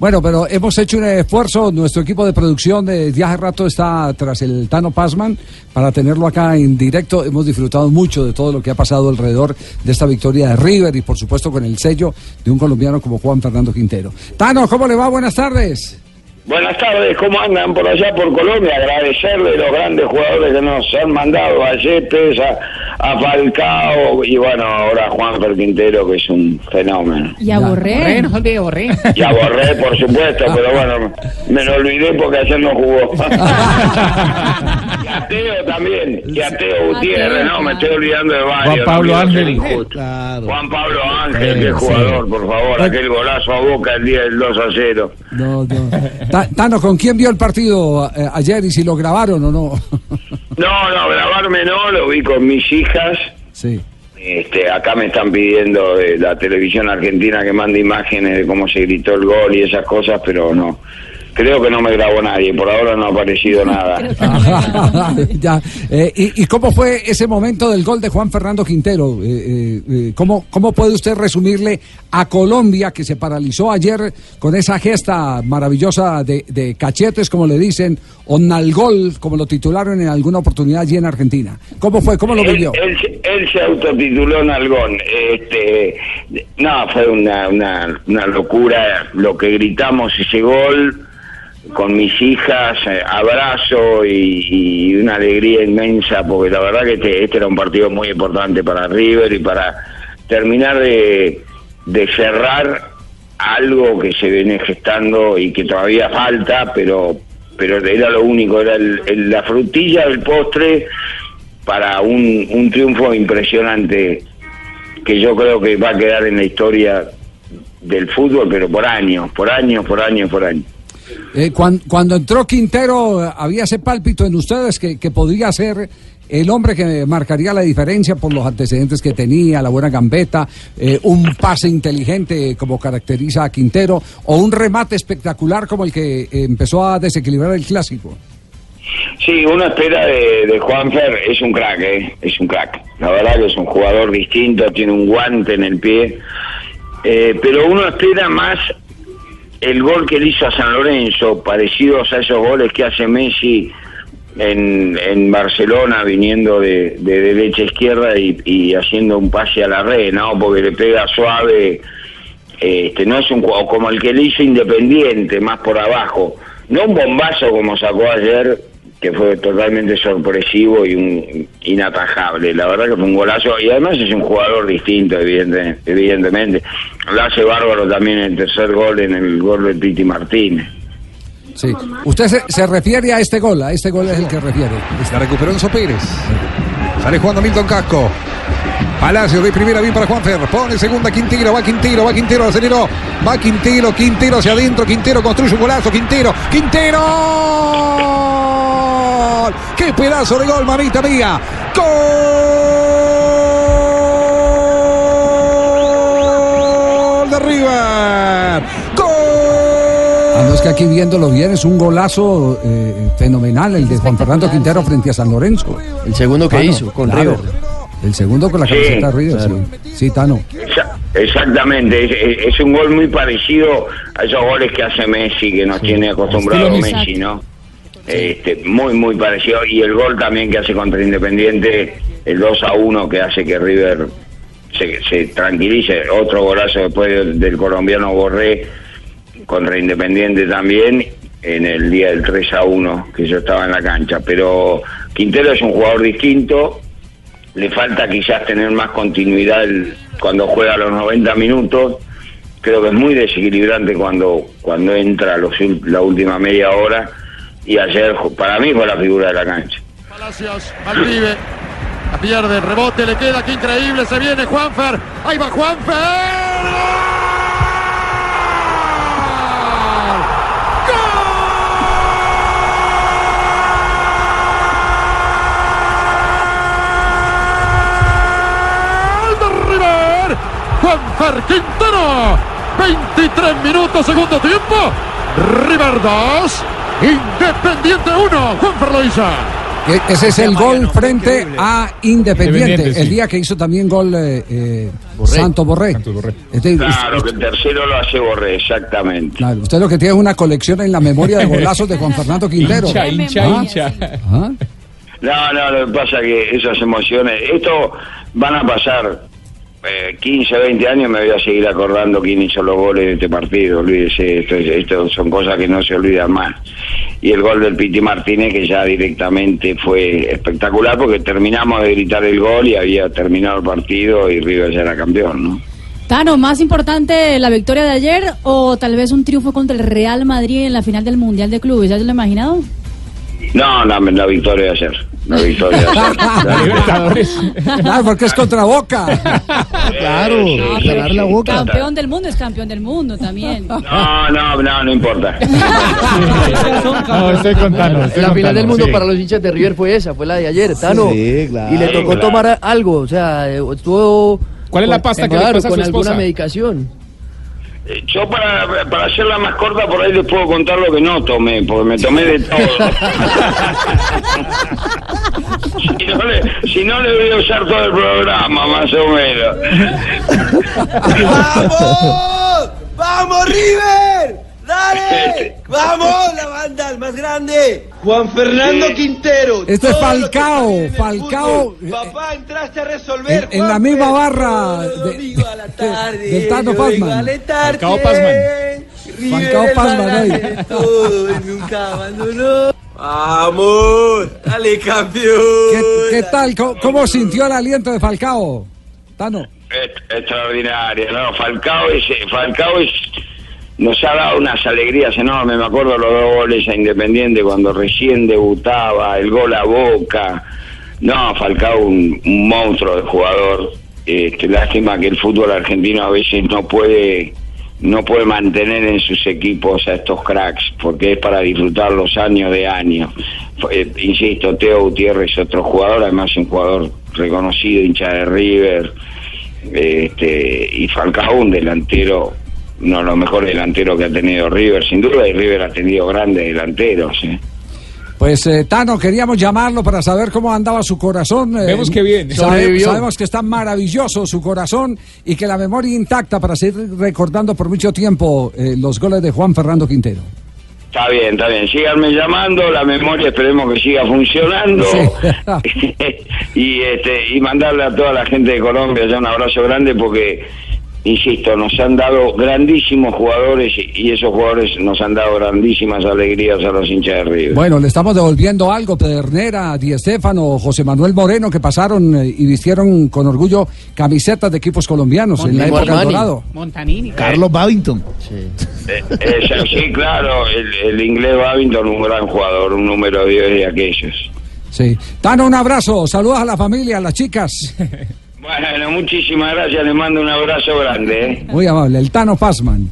Bueno, pero hemos hecho un esfuerzo, nuestro equipo de producción de Viaje Rato está tras el Tano Pasman para tenerlo acá en directo. Hemos disfrutado mucho de todo lo que ha pasado alrededor de esta victoria de River y por supuesto con el sello de un colombiano como Juan Fernando Quintero. Tano, ¿cómo le va? Buenas tardes. Buenas tardes, ¿cómo andan por allá por Colombia? Agradecerle a los grandes jugadores que nos han mandado, a Yepes, a, Falcao y bueno, ahora a Juan Quintero, que es un fenómeno. Y a Borré. no olvide Borré. Y a Borré, por supuesto, pero bueno, me lo olvidé porque ayer no jugó. y a Teo también, y a Teo Gutiérrez, no, me estoy olvidando de varios. Juan Pablo Ángel. Juan Pablo Ángel, qué jugador, por favor, aquel golazo a Boca el día del 2 a 0. No, no. Tano, ¿con quién vio el partido eh, ayer y si lo grabaron o no? no, no, grabarme no, lo vi con mis hijas. Sí. Este, acá me están pidiendo de la televisión argentina que mande imágenes de cómo se gritó el gol y esas cosas, pero no. Creo que no me grabó nadie, por ahora no ha aparecido nada. ya. Eh, y, cómo fue ese momento del gol de Juan Fernando Quintero? Eh, eh, ¿cómo, ¿Cómo puede usted resumirle a Colombia que se paralizó ayer con esa gesta maravillosa de, cachetes, como le dicen, o nalgol, como lo titularon en alguna oportunidad allí en Argentina? ¿Cómo fue? ¿Cómo lo vivió? Él, se autotituló nalgón. Este, no, fue una, una, una locura lo que gritamos ese gol con mis hijas, eh, abrazo y, una alegría inmensa, porque la verdad que este, este, era un partido muy importante para River y para terminar de, cerrar algo que se viene gestando y que todavía falta, pero pero era lo único, era la frutilla del postre para un, un triunfo impresionante que yo creo que va a quedar en la historia del fútbol, pero por años, por años, por años, por años. Eh, cuando, entró Quintero, había ese pálpito en ustedes que, podría ser el hombre que marcaría la diferencia por los antecedentes que tenía, la buena gambeta, eh, un pase inteligente como caracteriza a Quintero, o un remate espectacular como el que empezó a desequilibrar el clásico. Sí, una espera de, de Juanfer es un crack, ¿eh? es un crack. La verdad que es un jugador distinto, tiene un guante en el pie, eh, pero uno espera más el gol que le hizo a San Lorenzo, parecidos a esos goles que hace Messi en, en Barcelona, viniendo de, de derecha a izquierda y, haciendo un pase a la red, ¿no? Porque le pega suave, este, no es un como el que le hizo Independiente, más por abajo. No un bombazo como sacó ayer, que fue totalmente sorpresivo y un inatajable. La verdad que fue un golazo y además es un jugador distinto, evidentemente. Lo hace bárbaro también el tercer gol en el gol de Piti Martínez. Sí. Usted se, refiere a este gol, a este gol es el que refiere. La recuperó Enzo Pérez. Sale jugando Milton Casco. Palacio de primera bien para Juanfer. Pone segunda Quintero. Va Quintero. Va Quintero. Aceleró. Va Quintero. Quintero hacia adentro. Quintero construye un golazo. Quintero. Quintero. ¡Qué pedazo de gol, mamita mía! ¡Gol de River! ¡Gol! Ah, no, es que aquí viéndolo bien es un golazo eh, fenomenal el de Juan Fernando Quintero frente a San Lorenzo. El segundo que hizo con River. El segundo con la camiseta River, sí. Tano. Exactamente, es, un gol muy parecido a esos goles que hace Messi, que nos tiene acostumbrado Messi, ¿no? Este, muy, muy parecido. Y el gol también que hace contra Independiente, el 2 a 1 que hace que River se, tranquilice. Otro golazo después del, colombiano Borré contra Independiente también en el día del 3 a 1 que yo estaba en la cancha. Pero Quintero es un jugador distinto, le falta quizás tener más continuidad cuando juega los 90 minutos. Creo que es muy desequilibrante cuando, cuando entra los, la última media hora y ayer para mí fue la figura de la cancha. Palacios, Malvive, la pierde, rebote, le queda, qué increíble, se viene Juanfer, ahí va Juanfer. Juanfer Quintero. 23 minutos, segundo tiempo. River 2, Independiente 1, Juan Ferloiza. E- Ese es el gol frente a Independiente, Independiente, sí. el día que hizo también gol eh, eh, Borré. Santo Borré. Este- Claro, que el tercero lo hace Borré, exactamente. claro, usted lo que tiene es una colección en la memoria de golazos de Juan Fernando Quintero. Hincha, hincha, Ah. hincha. Ah, No, no, lo que pasa es que esas emociones, esto van a pasar eh, 15, 20 años, me voy a seguir acordando quién hizo los goles de este partido, olvídese, esto, esto son cosas que no se olvidan más. Y el gol del Piti Martínez, que ya directamente fue espectacular, porque terminamos de gritar el gol y había terminado el partido y River ya era campeón, ¿no? Tano, ¿más importante la victoria de ayer o tal vez un triunfo contra el Real Madrid en la final del Mundial de Clubes? ¿Ya se lo ha imaginado? No, no, la victoria de ayer. Victoria. Libertadores. claro, porque es contra Boca. claro, ganar la boca. Campeón del mundo es campeón del mundo también. No, no, no, no importa. No, estoy contando. estoy La final contando, del mundo sí. para los hinchas de River fue esa, fue la de ayer, Tano. Sí, claro. Y le tocó Claro. tomar algo, o sea, eh, estuvo... ¿Cuál es la con- pasta que le claro, pasa a con su esposa? alguna medicación. Eh, Yo para, para hacerla más corta por ahí les puedo contar lo que no tomé, porque me tomé de todo. si, no le, si no le voy a usar todo el programa, más o menos. ¡Vamos! ¡Vamos, River! ¡Dale! ¡Vamos! La banda, el más grande. Juan Fernando Sí. Quintero. Este es Falcao, Falcao, fútbol. eh, Papá, entraste a resolver. en- en la misma barra de- domingo a la de- tarde, del Tano alentarte. Falcao Pazman. River, Falcao más ahí. de todo nunca abandonó. ¡Vamos! ¡Dale, campeón! ¿Qué, qué tal? ¿Cómo, cómo sintió el aliento de Falcao? Tano. Extraordinaria, ¿no? Falcao es, Falcao es, nos ha dado unas alegrías enormes. Me acuerdo los dos goles a Independiente cuando recién debutaba, el gol a Boca. No, Falcao un, un monstruo de jugador. Este, lástima que el fútbol argentino a veces no puede no puede mantener en sus equipos a estos cracks porque es para disfrutar los años de años. Eh, insisto, Teo Gutiérrez es otro jugador, además un jugador reconocido, hincha de River, este, y Falcao un delantero, uno de los mejores delanteros que ha tenido River, sin duda, y River ha tenido grandes delanteros. ¿eh? Pues eh, Tano, queríamos llamarlo para saber cómo andaba su corazón. eh, Vemos que bien. sabe- sabemos que está maravilloso su corazón y que la memoria intacta para seguir recordando por mucho tiempo eh, los goles de Juan Fernando Quintero. Está bien, está bien. Síganme llamando, la memoria esperemos que siga funcionando. Sí. y este y mandarle a toda la gente de Colombia ya un abrazo grande porque, insisto, nos han dado grandísimos jugadores y esos jugadores nos han dado grandísimas alegrías a los hinchas de River. Bueno, le estamos devolviendo algo, Pedernera, Di Estefano, José Manuel Moreno, que pasaron eh, y vistieron con orgullo camisetas de equipos colombianos en la época del. Dorado. Carlos Babington. Eh, eh, sí, claro, el, el inglés Babington, un gran jugador, un número 10 de aquellos. Sí. Tano, un abrazo, saludos a la familia, a las chicas. Bueno, muchísimas gracias, les mando un abrazo grande. ¿eh? Muy amable, el Tano Pazman.